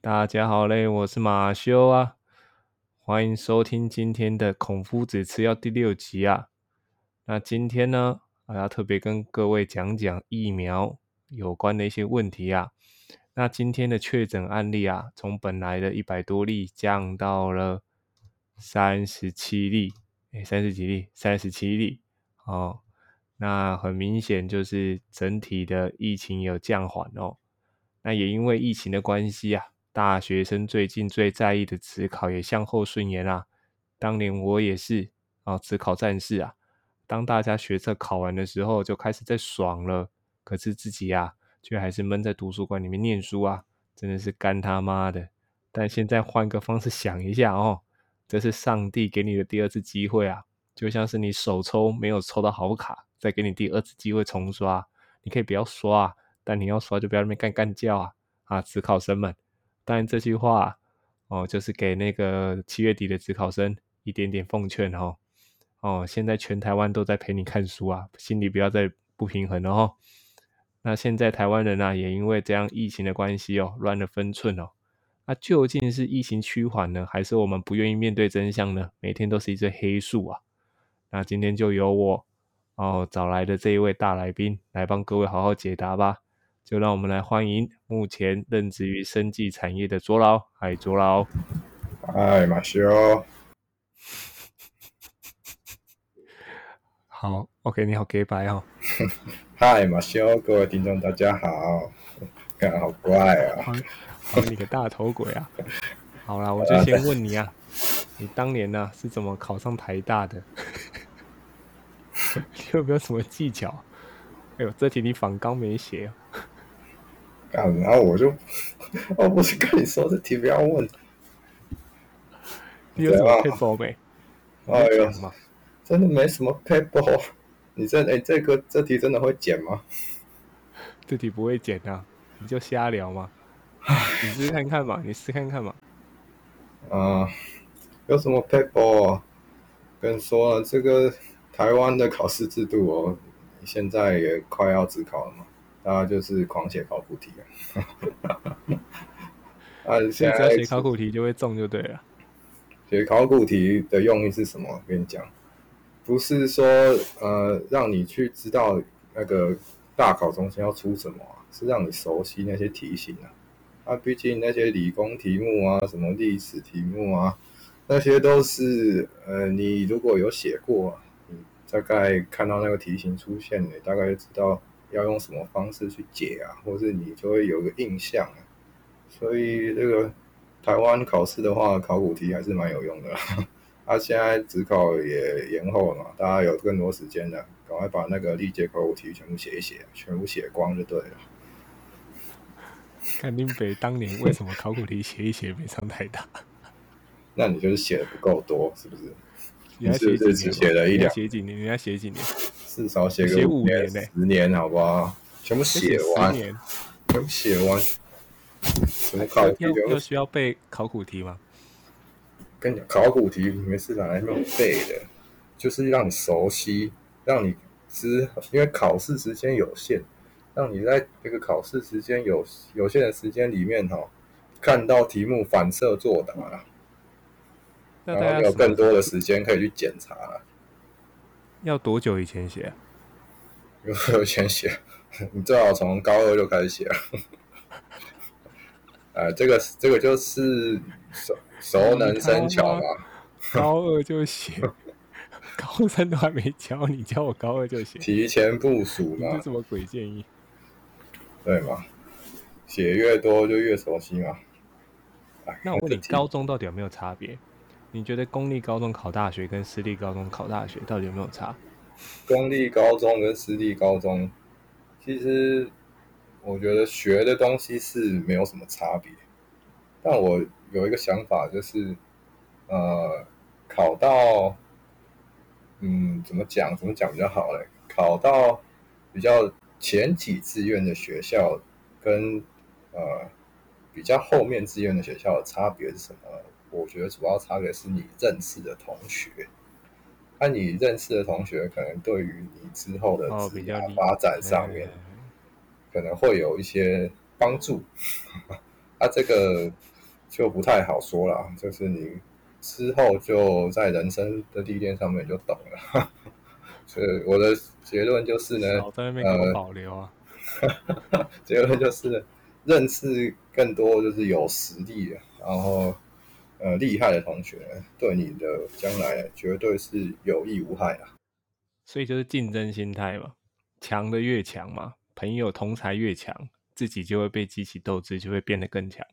大家好嘞，我是马修啊，欢迎收听今天的《孔夫子吃药》第六集啊。那今天呢，我要特别跟各位讲讲疫苗有关的一些问题啊。那今天的确诊案例啊，从本来的一百多例降到了三十七例，哎，三十几例，三十七例哦。那很明显就是整体的疫情有降缓哦。那也因为疫情的关系啊，大学生最近最在意的职考也向后顺延啊。当年我也是啊，职考战士啊。当大家学测考完的时候，就开始在爽了，可是自己呀，却还是闷在图书馆里面念书啊，真的是干他妈的！但现在换个方式想一下哦，这是上帝给你的第二次机会啊，就像是你手抽没有抽到好卡。再给你第二次机会重刷，你可以不要刷，但你要刷就不要那边干干叫啊！啊，职考生们，但这句话哦，就是给那个七月底的职考生一点点奉劝哦。哦，现在全台湾都在陪你看书啊，心里不要再不平衡了哦。那现在台湾人啊，也因为这样疫情的关系哦，乱了分寸哦。那究竟是疫情趋缓呢，还是我们不愿意面对真相呢？每天都是一只黑数啊。那今天就由我。哦，找来的这一位大来宾来帮各位好好解答吧。就让我们来欢迎目前任职于生技产业的卓老。嗨，卓老。嗨，马修。好，OK，你好，Gay 白哦。嗨，马修，各位听众大家好。看，好怪啊。好，你个大头鬼啊。好啦，我就先问你啊，你当年呢是怎么考上台大的？你有没有什么技巧？哎呦，这题你仿刚没写啊！然后我就，我不是跟你说这题不要问。你有什么 paper 没？哎呦，真的没什么 paper。你这哎，这个这题真的会剪吗？这题不会剪啊，你就瞎聊嘛。你试看看嘛，你试看看嘛。啊，有什么 paper？跟你说了这个。台湾的考试制度哦，现在也快要自考了嘛，大家就是狂写考古题啊。啊，现在写考古题就会中就对了。写考古题的用意是什么？我跟你讲，不是说呃让你去知道那个大考中心要出什么，是让你熟悉那些题型啊。啊，毕竟那些理工题目啊，什么历史题目啊，那些都是呃你如果有写过。你大概看到那个题型出现，你大概就知道要用什么方式去解啊，或是你就会有个印象啊。所以这个台湾考试的话，考古题还是蛮有用的。他 现在只考也延后了嘛，大家有更多时间了，赶快把那个历届考古题全部写一写，全部写光就对了。看林北当年为什么考古题写一写没上太大？那你就是写的不够多，是不是？你要写几年？写了一两，写几年？你要写几年？至少写个五年、十年，好不好？全部写完，全部写完。什么考题？要需要背考古题吗？跟你讲，考古题没事拿来用背的，就是让你熟悉，让你知，因为考试时间有限，让你在这个考试时间有有限的时间里面，哈，看到题目反射作答。然后有更多的时间可以去检查了。要多久以前写？有有前写，你最好从高二就开始写了。呃，这个这个就是熟熟能生巧嘛。高二就写，高三都还没教，你教我高二就写？提前部署嘛。这什么鬼建议？对嘛？写越多就越熟悉嘛。那我问你，高中到底有没有差别？你觉得公立高中考大学跟私立高中考大学到底有没有差？公立高中跟私立高中，其实我觉得学的东西是没有什么差别。但我有一个想法，就是呃，考到嗯，怎么讲？怎么讲比较好嘞？考到比较前几志愿的学校，跟呃比较后面志愿的学校的差别是什么？我觉得主要差别是你认识的同学，那你认识的同学可能对于你之后的职业发展上面，可能会有一些帮助。啊，这个就不太好说了，就是你之后就在人生的历练上面就懂了。所以我的结论就是呢，在那边给我保留啊。结论就是认识更多就是有实力的，然后呃厉害的同学，对你的将来绝对是有益无害的。所以就是竞争心态嘛，强的越强嘛，朋友同才越强，自己就会被激起斗志，就会变得更强。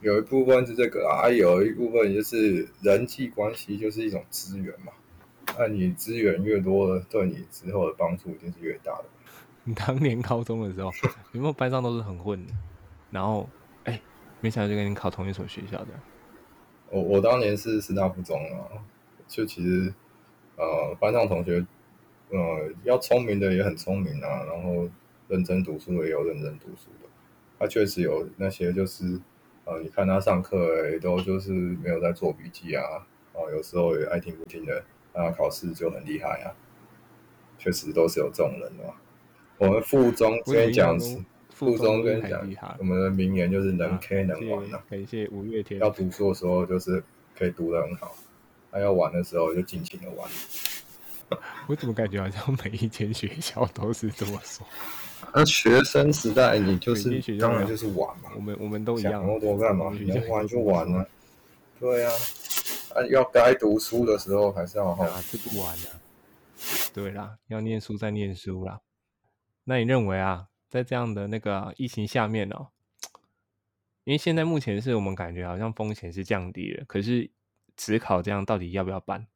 有一部分是这个啊，有一部分就是人际关系，就是一种资源嘛。那你资源越多，对你之后的帮助一定是越大的。你当年高中的时候，有没有班上都是很混的？然后，哎，没想到就跟你考同一所学校的。我我当年是师大附中啊，就其实呃，班上同学，呃，要聪明的也很聪明啊，然后认真读书的也有认真读书的。他确实有那些就是，呃，你看他上课也都就是没有在做笔记啊，哦，有时候也爱听不听的。那，考试就很厉害啊，确实都是有这种人的。我们附中跟你讲，附中跟你讲，我们的名言就是能 K 能玩呐。感谢五月天。要读书的时候就是可以读得很好，那要玩的时候就尽情的玩。我怎么感觉好像每一间学校都是这么说？那学生时代你就是当然就是玩嘛。我们我们都一样。想那么多干嘛？能玩就玩啊。对啊。啊，要该读书的时候还是要好啊，是不玩的。对啦，要念书再念书啦。那你认为啊，在这样的那个疫情下面呢？因为现在目前是我们感觉好像风险是降低了，可是只考这样到底要不要办？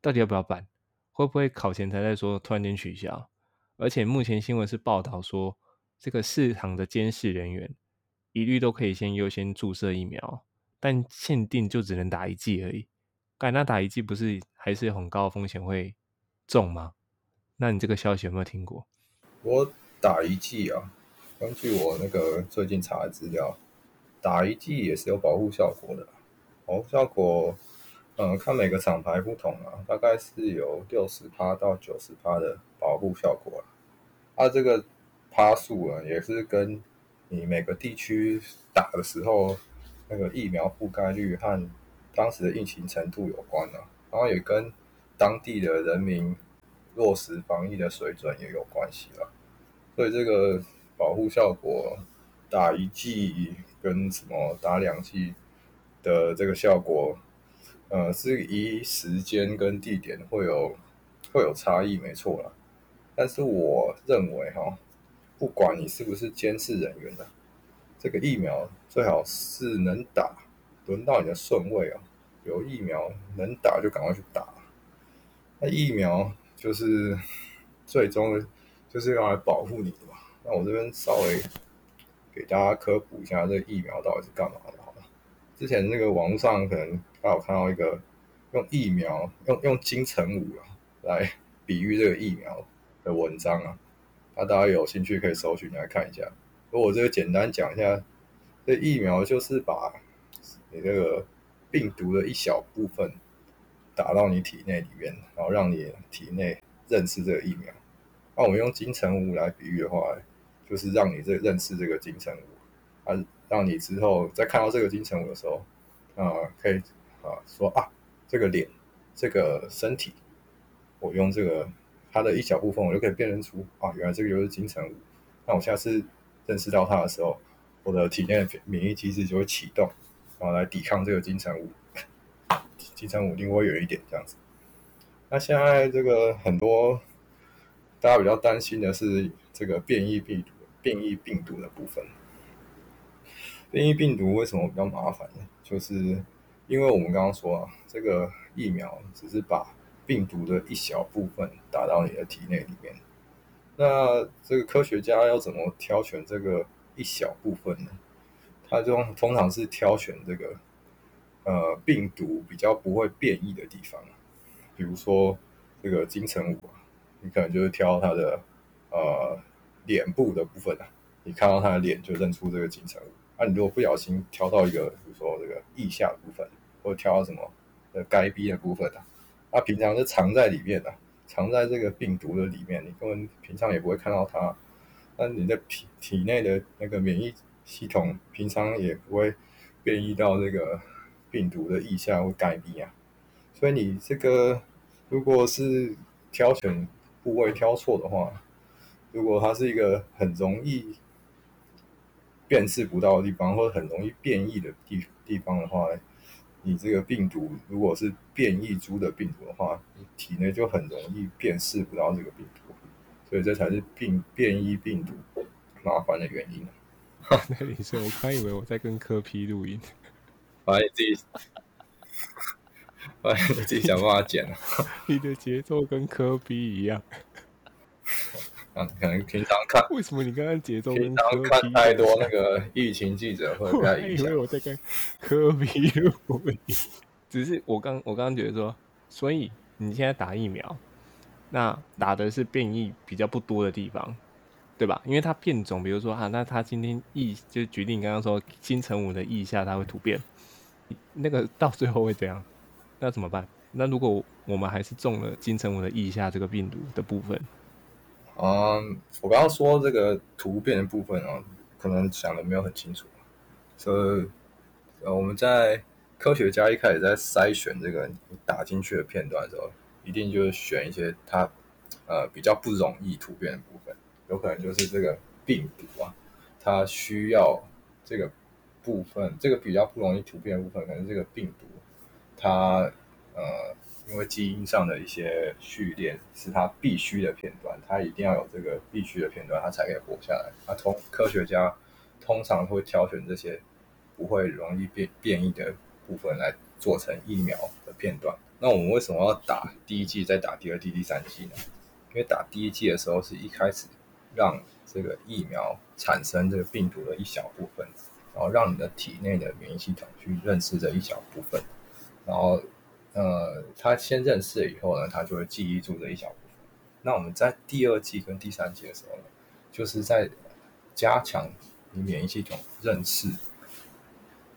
到底要不要办？会不会考前才在说突然间取消？而且目前新闻是报道说，这个市场的监视人员一律都可以先优先注射疫苗。但限定就只能打一剂而已，干那打一剂不是还是很高的风险会中吗？那你这个消息有没有听过？我打一剂啊，根据我那个最近查的资料，打一剂也是有保护效果的，保护效果，嗯，看每个厂牌不同啊，大概是有六十趴到九十趴的保护效果啊，这个趴数啊，也是跟你每个地区打的时候。那个疫苗覆盖率和当时的疫情程度有关啊，然后也跟当地的人民落实防疫的水准也有关系了。所以这个保护效果，打一剂跟什么打两剂的这个效果，呃，是以时间跟地点会有会有差异，没错了。但是我认为哈，不管你是不是监视人员的。这个疫苗最好是能打，轮到你的顺位啊！有疫苗能打就赶快去打。那疫苗就是最终就是用来保护你的嘛。那我这边稍微给大家科普一下，这个疫苗到底是干嘛的？好了，之前那个网络上可能大家有看到一个用疫苗用用金城武啊来比喻这个疫苗的文章啊，那大家有兴趣可以搜寻来看一下。我这个简单讲一下，这疫苗就是把你这个病毒的一小部分打到你体内里面，然后让你体内认识这个疫苗。那我们用金城武来比喻的话，就是让你这认识这个金城武，啊，让你之后在看到这个金城武的时候，啊，可以啊说啊，这个脸，这个身体，我用这个它的一小部分，我就可以辨认出啊，原来这个就是金城武。那我下次。认识到他的时候，我的体内免疫机制就会启动，然后来抵抗这个金城武。金城武离我远一点，这样子。那现在这个很多大家比较担心的是这个变异病毒、变异病毒的部分。变异病毒为什么比较麻烦呢？就是因为我们刚刚说啊，这个疫苗只是把病毒的一小部分打到你的体内里面。那这个科学家要怎么挑选这个一小部分呢？他就通常是挑选这个呃病毒比较不会变异的地方，比如说这个金城武啊，你可能就是挑他的呃脸部的部分啊，你看到他的脸就认出这个金城武。啊，你如果不小心挑到一个，比如说这个腋下部分，或者挑到什么呃该逼的部分啊，它平常是藏在里面的。藏在这个病毒的里面，你根本平常也不会看到它。那你的体体内的那个免疫系统平常也不会变异到这个病毒的腋下或盖壁啊。所以你这个如果是挑选部位挑错的话，如果它是一个很容易辨识不到的地方，或者很容易变异的地地方的话，你这个病毒如果是变异株的病毒的话，你体内就很容易辨识不到这个病毒，所以这才是病变异病毒麻烦的原因。那你说，我刚以为我在跟科批录音，把你自己，把你自己想办法剪了。你的节奏跟科比一样。嗯，可能平常看，为什么你刚刚节奏平常看太多那个疫情记者会比较影响。以为我在跟科比只是我刚我刚刚觉得说，所以你现在打疫苗，那打的是变异比较不多的地方，对吧？因为它变种，比如说啊，那它今天疫就决定刚刚说金城武的疫下它会突变，那个到最后会怎样？那怎么办？那如果我们还是中了金城武的腋下这个病毒的部分？嗯，我刚刚说这个突变的部分啊，可能想的没有很清楚。所以，呃，我们在科学家一开始在筛选这个你打进去的片段的时候，一定就是选一些它呃比较不容易突变的部分，有可能就是这个病毒啊，它需要这个部分，这个比较不容易突变的部分，可能这个病毒它呃。因为基因上的一些序列是它必须的片段，它一定要有这个必须的片段，它才可以活下来。那通科学家通常会挑选这些不会容易变变异的部分来做成疫苗的片段。那我们为什么要打第一剂再打第二剂、第三剂呢？因为打第一剂的时候是一开始让这个疫苗产生这个病毒的一小部分，然后让你的体内的免疫系统去认识这一小部分，然后。呃，他先认识了以后呢，他就会记忆住这一小部分。那我们在第二季跟第三季的时候呢，就是在加强你免疫系统认识，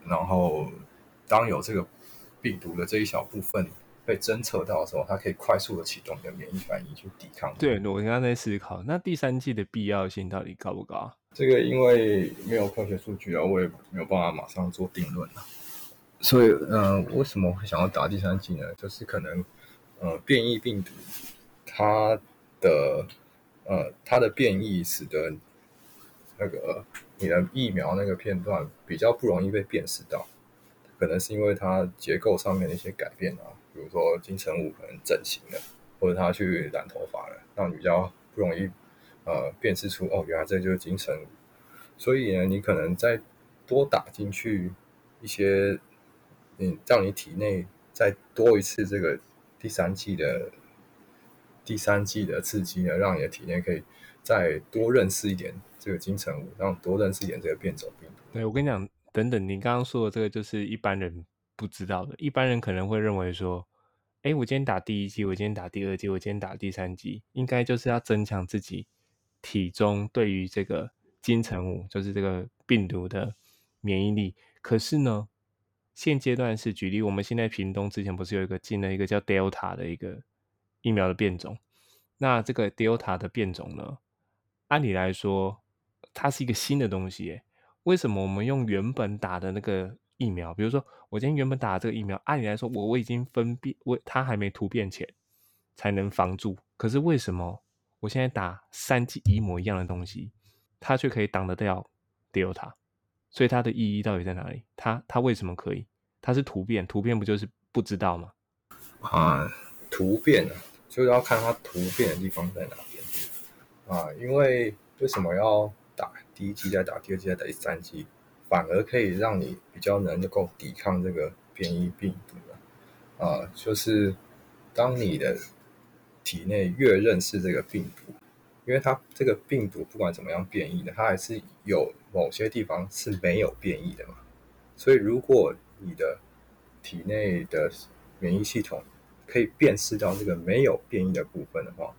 然后当有这个病毒的这一小部分被侦测到的时候，它可以快速的启动你的免疫反应去抵抗。对，我刚刚在思考，那第三季的必要性到底高不高？这个因为没有科学数据啊，我也没有办法马上做定论啊。所以，嗯，为什么会想要打第三剂呢？就是可能，呃，变异病毒它的，呃，它的变异使得那个你的疫苗那个片段比较不容易被辨识到，可能是因为它结构上面的一些改变啊，比如说金城武可能整形了，或者他去染头发了，让你比较不容易，呃，辨识出哦，原来这就是金城武。所以呢，你可能再多打进去一些。嗯，让你体内再多一次这个第三季的第三季的刺激呢，让你的体内可以再多认识一点这个金城武，让多认识一点这个变种病毒。对我跟你讲，等等，你刚刚说的这个就是一般人不知道的。一般人可能会认为说，哎，我今天打第一季，我今天打第二季，我今天打第三季，应该就是要增强自己体中对于这个金城武，就是这个病毒的免疫力。可是呢？现阶段是举例，我们现在屏东之前不是有一个进了一个叫 Delta 的一个疫苗的变种？那这个 Delta 的变种呢，按理来说它是一个新的东西，为什么我们用原本打的那个疫苗？比如说我今天原本打这个疫苗，按理来说我我已经分辨，我它还没突变前才能防住，可是为什么我现在打三剂一模一样的东西，它却可以挡得掉 Delta？所以它的意义到底在哪里？它它为什么可以？它是突变，突变不就是不知道吗？啊，突变啊，就是要看它突变的地方在哪边啊。因为为什么要打第一剂再打第二剂再打第三剂，反而可以让你比较能够抵抗这个变异病毒啊？就是当你的体内越认识这个病毒。因为它这个病毒不管怎么样变异的，它还是有某些地方是没有变异的嘛。所以如果你的体内的免疫系统可以辨识到这个没有变异的部分的话，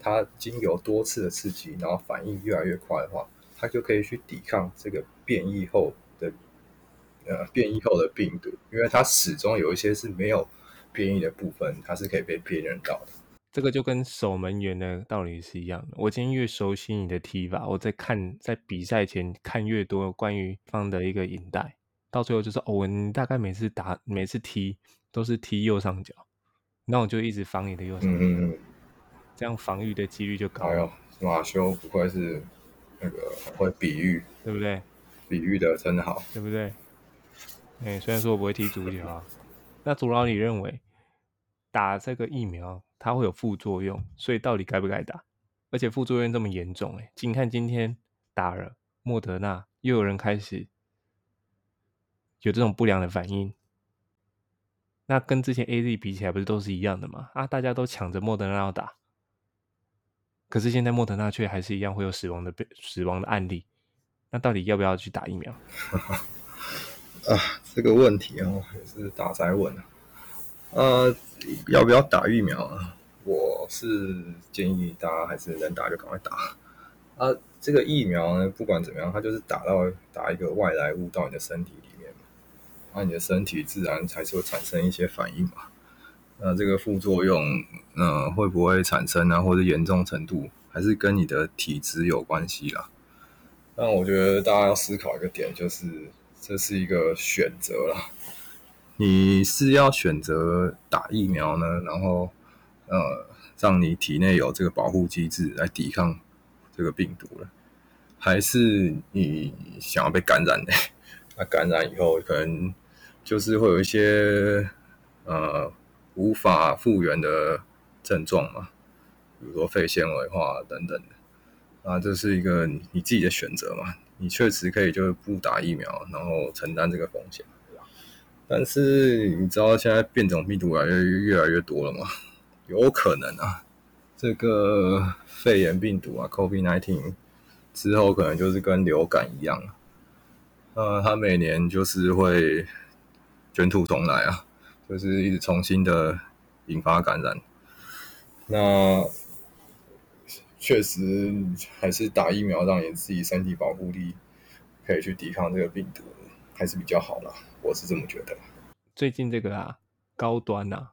它经由多次的刺激，然后反应越来越快的话，它就可以去抵抗这个变异后的呃变异后的病毒，因为它始终有一些是没有变异的部分，它是可以被辨认到的。这个就跟守门员的道理是一样的。我今天越熟悉你的踢法，我在看在比赛前看越多关于方的一个引带，到最后就是哦，你大概每次打每次踢都是踢右上角，那我就一直防你的右上角，嗯嗯嗯，这样防御的几率就高了，哎呦，马修不愧是那个很会比喻，对不对？比喻的真好。对不对？哎、虽然说我不会踢足球啊，那主老你认为打这个疫苗它会有副作用，所以到底该不该打？而且副作用这么严重、哎，你看今天打了莫德纳，又有人开始有这种不良的反应，那跟之前 A Z 比起来，不是都是一样的吗？啊，大家都抢着莫德纳要打，可是现在莫德纳却还是一样会有死亡的被死亡的案例，那到底要不要去打疫苗？啊，这个问题哦，也是大灾问啊。呃，要不要打疫苗啊？我是建议大家还是能打就赶快打。啊，这个疫苗呢，不管怎么样，它就是打到打一个外来物到你的身体里面嘛，那你的身体自然还是会产生一些反应嘛。那这个副作用，呃，会不会产生啊，或者严重程度，还是跟你的体质有关系啦。但我觉得大家要思考一个点，就是这是一个选择啦。你是要选择打疫苗呢，然后呃，让你体内有这个保护机制来抵抗这个病毒了，还是你想要被感染呢？那感染以后，可能就是会有一些呃无法复原的症状嘛，比如说肺纤维化等等的。啊，这是一个你自己的选择嘛，你确实可以就是不打疫苗，然后承担这个风险。但是你知道现在变种病毒越来越越来越多了吗？有可能啊，这个肺炎病毒啊，COVID-19 之后可能就是跟流感一样，呃，它每年就是会卷土重来啊，就是一直重新的引发感染。那确实还是打疫苗，让你自己身体保护力可以去抵抗这个病毒，还是比较好了。我是这么觉得。最近这个啊，高端呐、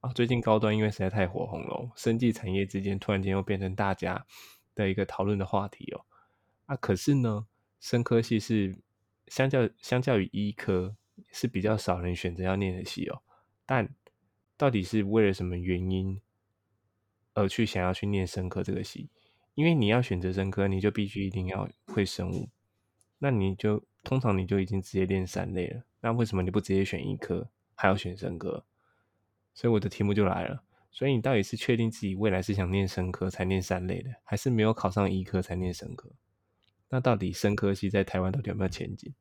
啊，最近高端因为实在太火红了，生技产业之间突然间又变成大家的一个讨论的话题哦。啊，可是呢，生科系是相较相较于医科是比较少人选择要念的系哦。但到底是为了什么原因而去想要去念生科这个系？因为你要选择生科，你就必须一定要会生物，那你就通常你就已经直接练三类了。那为什么你不直接选医科，还要选生科？所以我的题目就来了。所以你到底是确定自己未来是想念生科才念三类的，还是没有考上医科才念生科？那到底生科系在台湾到底有没有前景？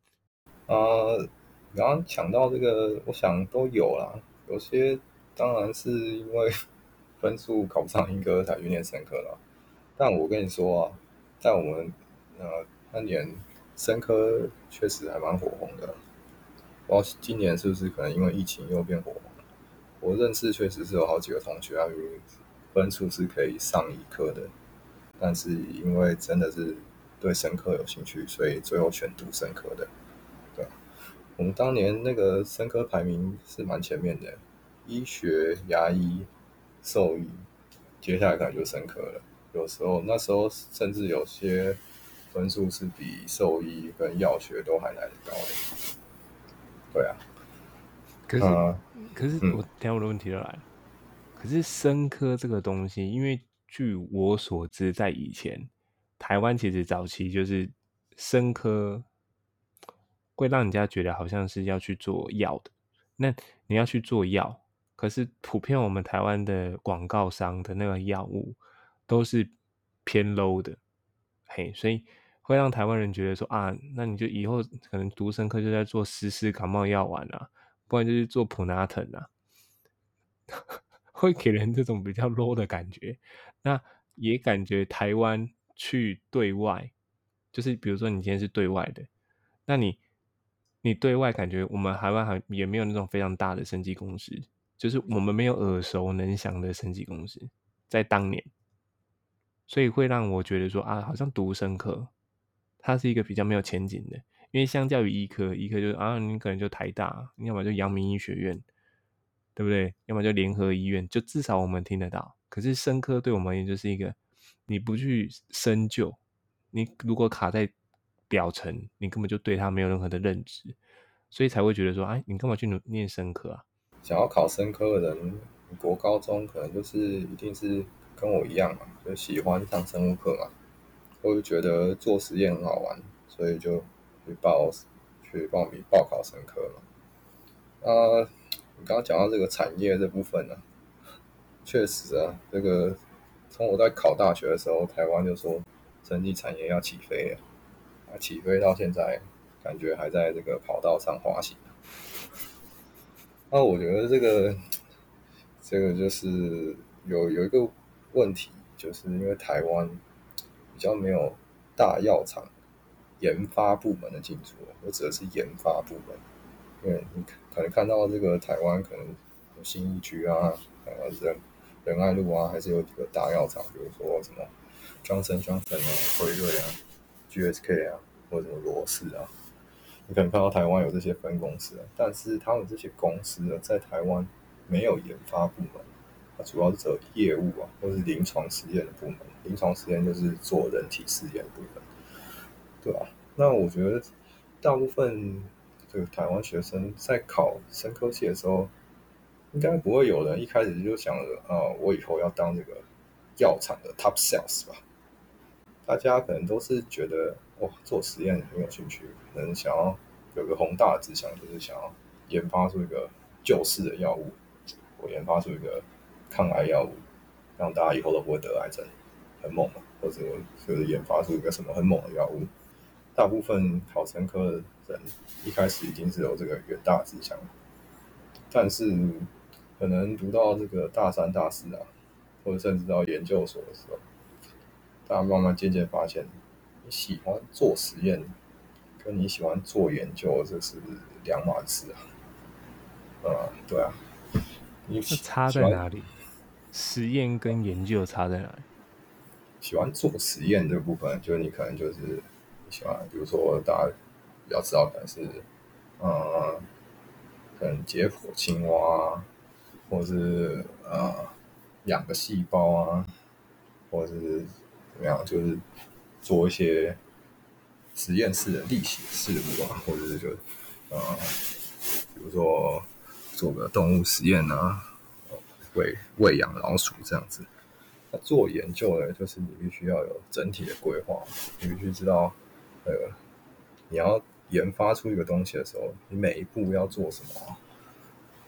呃，刚刚讲到这个，我想都有啦。有些当然是因为分数考不上医科才去念生科了。但我跟你说啊，在我们呃那年生科确实还蛮火红的。不知道今年是不是可能因为疫情又变火红？我认识确实是有好几个同学啊，分数是可以上医科的，但是因为真的是对生科有兴趣，所以最后选读生科的。对，我们当年那个生科排名是蛮前面的，医学、牙医、兽医，接下来可能就生科了。有时候那时候甚至有些分数是比兽医跟药学都还来得高的。对啊，可是，呃可是嗯我等下我的问题就来了。可是生科这个东西，因为据我所知，在以前台湾其实早期就是生科会让人家觉得好像是要去做药的。那你要去做药，可是普遍我们台湾的广告商的那个药物都是偏 low 的，嘿，所以会让台湾人觉得说啊，那你就以后可能读生科就在做湿湿感冒药丸啊，不然就是做普拿疼啊，会给人这种比较 low 的感觉。那也感觉台湾去对外，就是比如说你今天是对外的，那你你对外感觉我们台湾还也没有那种非常大的生技公司，就是我们没有耳熟能详的生技公司，在当年，所以会让我觉得说啊，好像读生科，它是一个比较没有前景的，因为相较于医科，医科就是啊，你可能就台大，要么就阳明医学院，对不对？要么就联合医院，就至少我们听得到。可是生科对我们也就是一个，你不去深究，你如果卡在表层，你根本就对它没有任何的认知，所以才会觉得说，哎，你干嘛去念生科啊？想要考生科的人，国高中可能就是一定是跟我一样嘛，就喜欢上生物课嘛，我就觉得做实验很好玩，所以就去报去报名报考生科嘛。啊，你刚刚讲到这个产业这部分呢，确实啊，这个从我在考大学的时候，台湾就说生技产业要起飞了，啊，起飞到现在，感觉还在这个跑道上滑行。那我觉得这个，这个就是有有一个问题，就是因为台湾比较没有大药厂研发部门的进驻，我指的是研发部门。因为你可能看到这个台湾可能有新一区啊，呃仁仁爱路啊，还是有几个大药厂，比如说什么庄森庄森啊、辉瑞啊、GSK 啊，或者什么罗氏啊。你可能看到台湾有这些分公司，但是他们这些公司呢，在台湾没有研发部门，它主要是走业务啊，或是临床实验的部门。临床实验就是做人体试验部分，对吧？那我觉得大部分这个台湾学生在考生科系的时候，应该不会有人一开始就想着啊，我以后要当这个药厂的 top sales 吧。大家可能都是觉得哇，做实验很有兴趣，可能想要有个宏大的志向，就是想要研发出一个救世的药物，我研发出一个抗癌药物，让大家以后都不会得癌症，很猛嘛，或者就是研发出一个什么很猛的药物。大部分考生科的人一开始已经是有这个远大志向，但是可能读到这个大三、大四啊，或者甚至到研究所的时候。大家慢慢渐渐发现，你喜欢做实验，跟你喜欢做研究，这是两码事啊。啊，对啊。你差在哪里？实验跟研究差在哪里？喜欢做实验这部分，就是你可能就是喜欢，比如说大家比较知道，可能是，呃，可能解剖青蛙，或是呃养个细胞啊，或者是。怎么样？就是做一些实验室的例行事务啊，或者是就呃，比如说做个动物实验啊，喂喂养老鼠这样子。做研究呢，就是你必须要有整体的规划，你必须知道呃，你要研发出一个东西的时候，你每一步要做什么？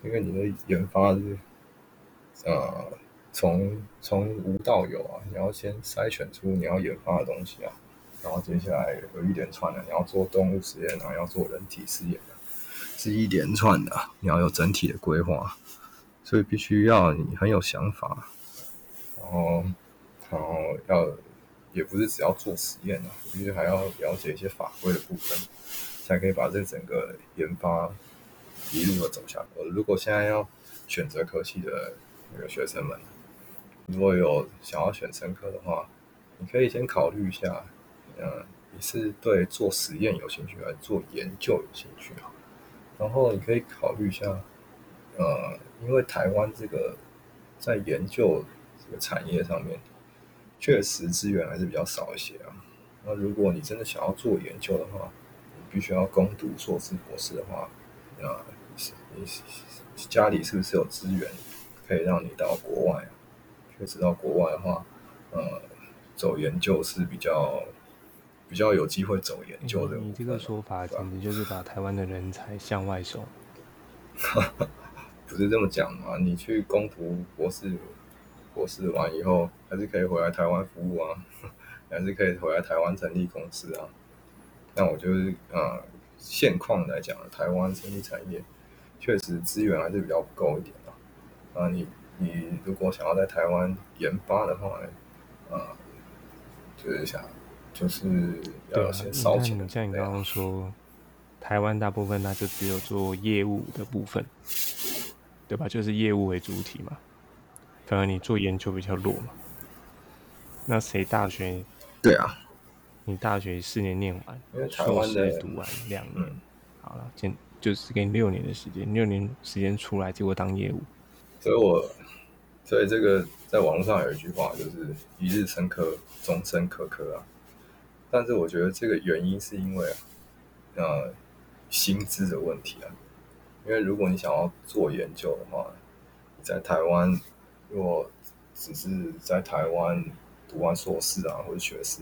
因为你的研发是呃。从从无到有啊，你要先筛选出你要研发的东西啊，然后接下来有一连串的，你要做动物实验啊，要做人体试验的，是一连串的，你要有整体的规划，所以必须要你很有想法，后然后要也不是只要做实验啊，必须还要了解一些法规的部分，才可以把这整个研发一路的走下去。如果现在要选择科系的那个学生们。如果有想要选生科的话，你可以先考虑一下，嗯，你是对做实验有兴趣，还是做研究有兴趣啊？然后你可以考虑一下，呃，因为台湾这个在研究这个产业上面，确实资源还是比较少一些啊。那如果你真的想要做研究的话，你必须要攻读硕士、博士的话，啊，你家里是不是有资源可以让你到国外？确实到国外的话，呃，走研究是比较比较有机会走研究的。你这个说法简直就是把台湾的人才向外送。不是这么讲嘛？你去攻读博士，博士完以后还是可以回来台湾服务啊，还是可以回来台湾成立公司啊。那我就是，呃，现况来讲，台湾生意产业确实资源还是比较不够一点的。啊，你。你如果想要在台湾研发的话，啊，就是想，就是要先烧钱。像你刚刚说，台湾大部分那就只有做业务的部分，对吧？就是业务为主体嘛。反而你做研究比较弱嘛。那谁大学？对啊，你大学四年念完，硕士读完两年，好了，就就是给你六年的时间，六年时间出来，结果当业务。所以我。所以这个在网络上有一句话，就是“一日生科，终身科科”啊。但是我觉得这个原因是因为啊，呃，薪资的问题啊。因为如果你想要做研究的话，在台湾，如果只是在台湾读完硕士啊或者学士，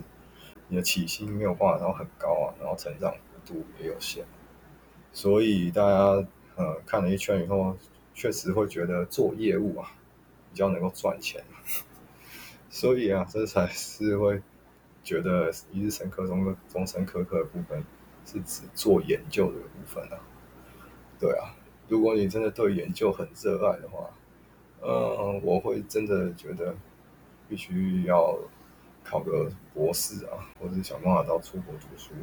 你的起薪没有办法然后很高啊，然后成长幅度也有限，所以大家呃看了一圈以后，确实会觉得做业务啊比较能够赚钱，所以啊，这才是会觉得一日生科中的终身科科的部分是指做研究的部分啊，对啊。如果你真的对研究很热爱的话，嗯，我会真的觉得必须要考个博士啊，或者想办法到出国读书，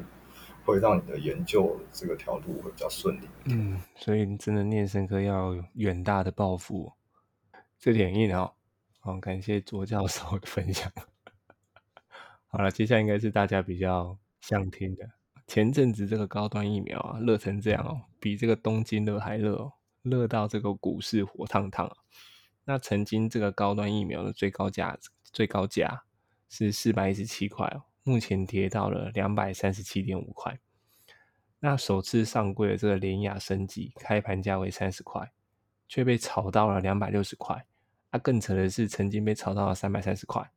会让你的研究这个条路会比较顺利。嗯，所以真的念生科要有远大的抱负，这点硬哦。好，感谢卓教授的分享。好了，接下来应该是大家比较想听的。前阵子这个高端疫苗啊，热成这样哦，比这个东京热还热哦，热到这个股市火烫烫啊。那曾经这个高端疫苗的最高价最高价是四百一十七块哦，目前跌到了两百三十七点五块。那首次上柜的这个联雅升级，开盘价为三十块，却被炒到了两百六十块。啊，更扯的是，曾经被炒到了三百三十块。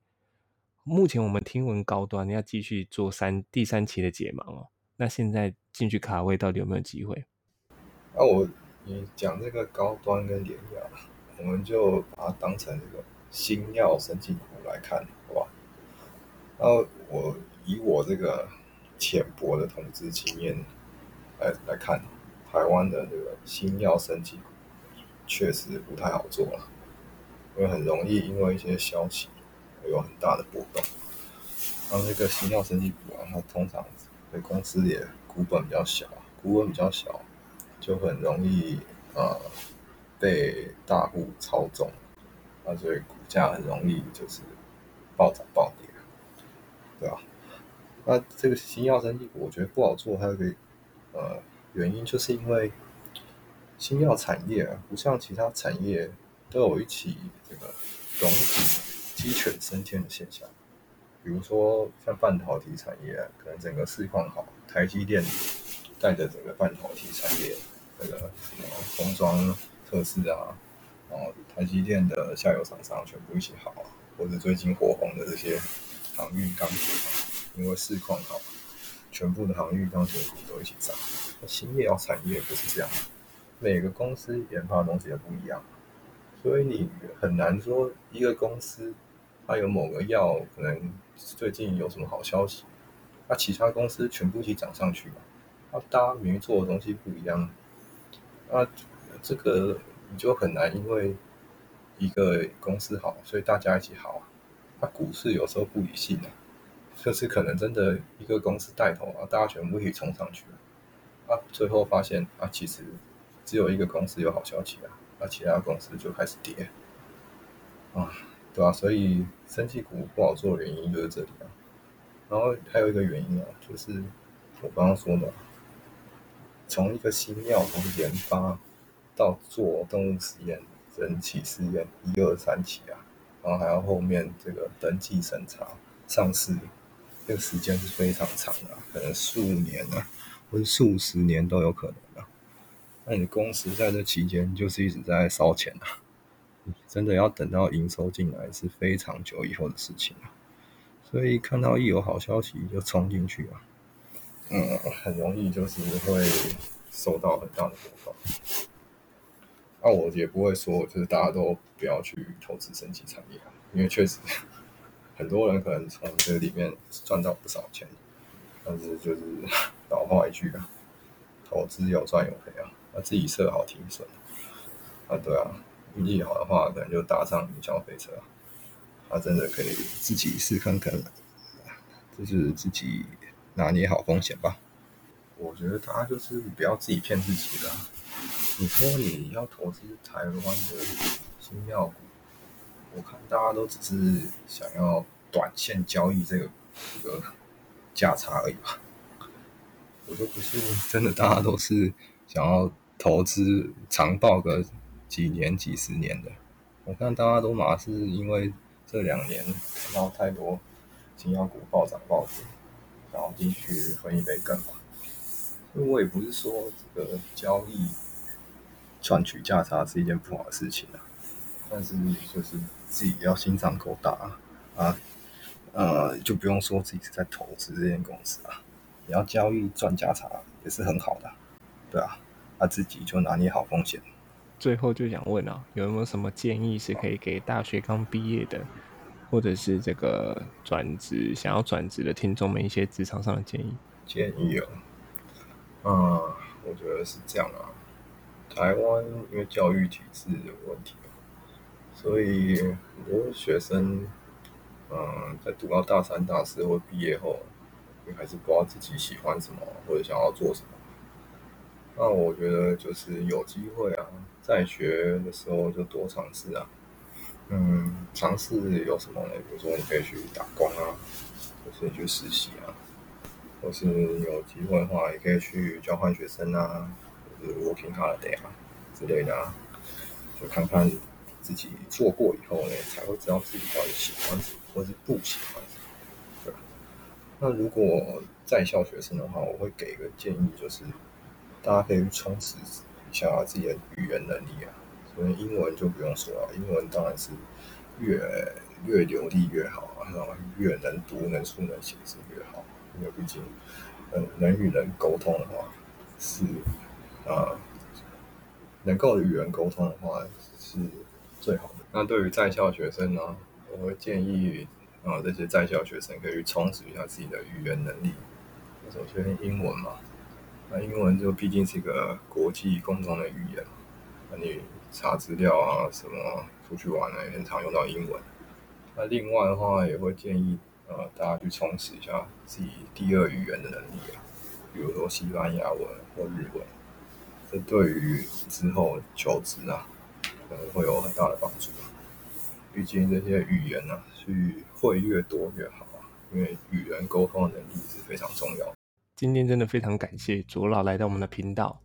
目前我们听闻高端要继续做三第三期的解盲哦。那现在进去卡位到底有没有机会？那我你讲这个高端跟联雅，我们就把它当成这个新药生技股来看，好吧？然后我以我这个浅薄的投资经验来来看，台湾的这个新药生技股确实不太好做了，因为很容易因为一些消息有很大的波动。然后这个新药生技股啊，它通常公司也股本比较小，股本比较小，就很容易呃被大户操纵，啊，所以股价很容易就是暴涨暴跌，对吧？那这个新药生技股我觉得不好做，还有一个呃原因，就是因为新药产业啊，不像其他产业都有一起这个总体鸡犬升天的现象。比如说像半导体产业，可能整个市况好，台积电带着整个半导体产业，这个什么封装测试啊，然后台积电的下游厂商全部一起好，或者最近火红的这些航运钢铁，因为市况好，全部的航运钢铁股都一起涨。新业药产业不是这样，每个公司研发的东西也不一样，所以你很难说一个公司。它有某个药可能最近有什么好消息，那其他公司全部一起涨上去嘛？那大家明明做的东西不一样，那这个你就很难，因为一个公司好，所以大家一起好啊。那股市有时候不理性啊，就是可能真的一个公司带头啊，大家全部一起冲上去了，啊，最后发现啊，其实只有一个公司有好消息啊，那其他公司就开始跌啊。对吧？所以生技股不好做的原因就是这里啊。然后还有一个原因啊，就是我刚刚说的，从一个新药从研发到做动物实验、人体试验一二三期啊，然后还要后面这个登记审查、上市，这个时间是非常长的，可能数年啊，或者数十年都有可能啊。那你公司在这期间就是一直在烧钱啊。真的要等到营收进来是非常久以后的事情啊，所以看到一有好消息就冲进去啊，嗯，很容易就是会受到很大的波动。那我也不会说就是大家都不要去投资升级产业啊，因为确实很多人可能从这里面赚到不少钱，但是就是 老话一句啊，投资有赚有赔啊，那自己设好停损啊，对啊。运气好的话，可能就搭上消费车，他真的可以自己试看看，就是自己拿捏好风险吧。我觉得大家就是不要自己骗自己了。你说你要投资台湾的新药股，我看大家都只是想要短线交易这个这个价差而已吧。我都不是真的，大家都是想要投资长报个。几年、几十年的，我看大家都马是因为这两年看到太多新药股暴涨暴跌，然后进去分一杯羹嘛。因为我也不是说这个交易赚取价差是一件不好的事情啊，但是就是自己要心脏够大啊啊，呃，就不用说自己是在投资这间公司啊，你要交易赚价差也是很好的，对啊，他自己就拿捏好风险。最后就想问啊，有没有什么建议是可以给大学刚毕业的，或者是这个转职想要转职的听众们一些职场上的建议？建议哦，嗯，我觉得是这样啊。台湾因为教育体制有问题，所以很多学生，嗯，在读到大三、大四或毕业后，也还是不知道自己喜欢什么或者想要做什么。那我觉得就是有机会啊，在学的时候就多尝试啊。嗯，尝试有什么呢？比如说你可以去打工啊，或是去实习啊，或是有机会的话，也可以去交换学生啊，就是 working holiday 啊之类的啊，就看看自己做过以后呢，才会知道自己到底喜欢什么，或是不喜欢什么。对。那如果在校学生的话，我会给一个建议，就是。大家可以去充实一下自己的语言能力啊，所以英文就不用说了，英文当然是越越流利越好啊，然后越能读能书能写是越好，因为毕竟嗯能与人沟通的话是啊能够与人沟通的话是最好的。那对于在校学生呢，我会建议啊这些在校学生可以去充实一下自己的语言能力，首先英文嘛。那英文就毕竟是一个国际共同的语言，那你查资料啊，什么出去玩呢，也很常用到英文。那另外的话，也会建议呃大家去充实一下自己第二语言的能力啊，比如说西班牙文或日文，这对于之后求职啊，可能会有很大的帮助。毕竟这些语言呢，去会越多越好啊，因为与人沟通的能力是非常重要。今天真的非常感谢左老来到我们的频道。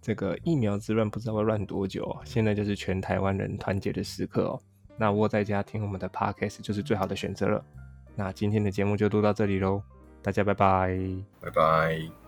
这个疫苗之乱不知道会乱多久啊！现在就是全台湾人团结的时刻哦。那窝在家听我们的 podcast 就是最好的选择了。那今天的节目就录到这里喽，大家拜拜，拜拜。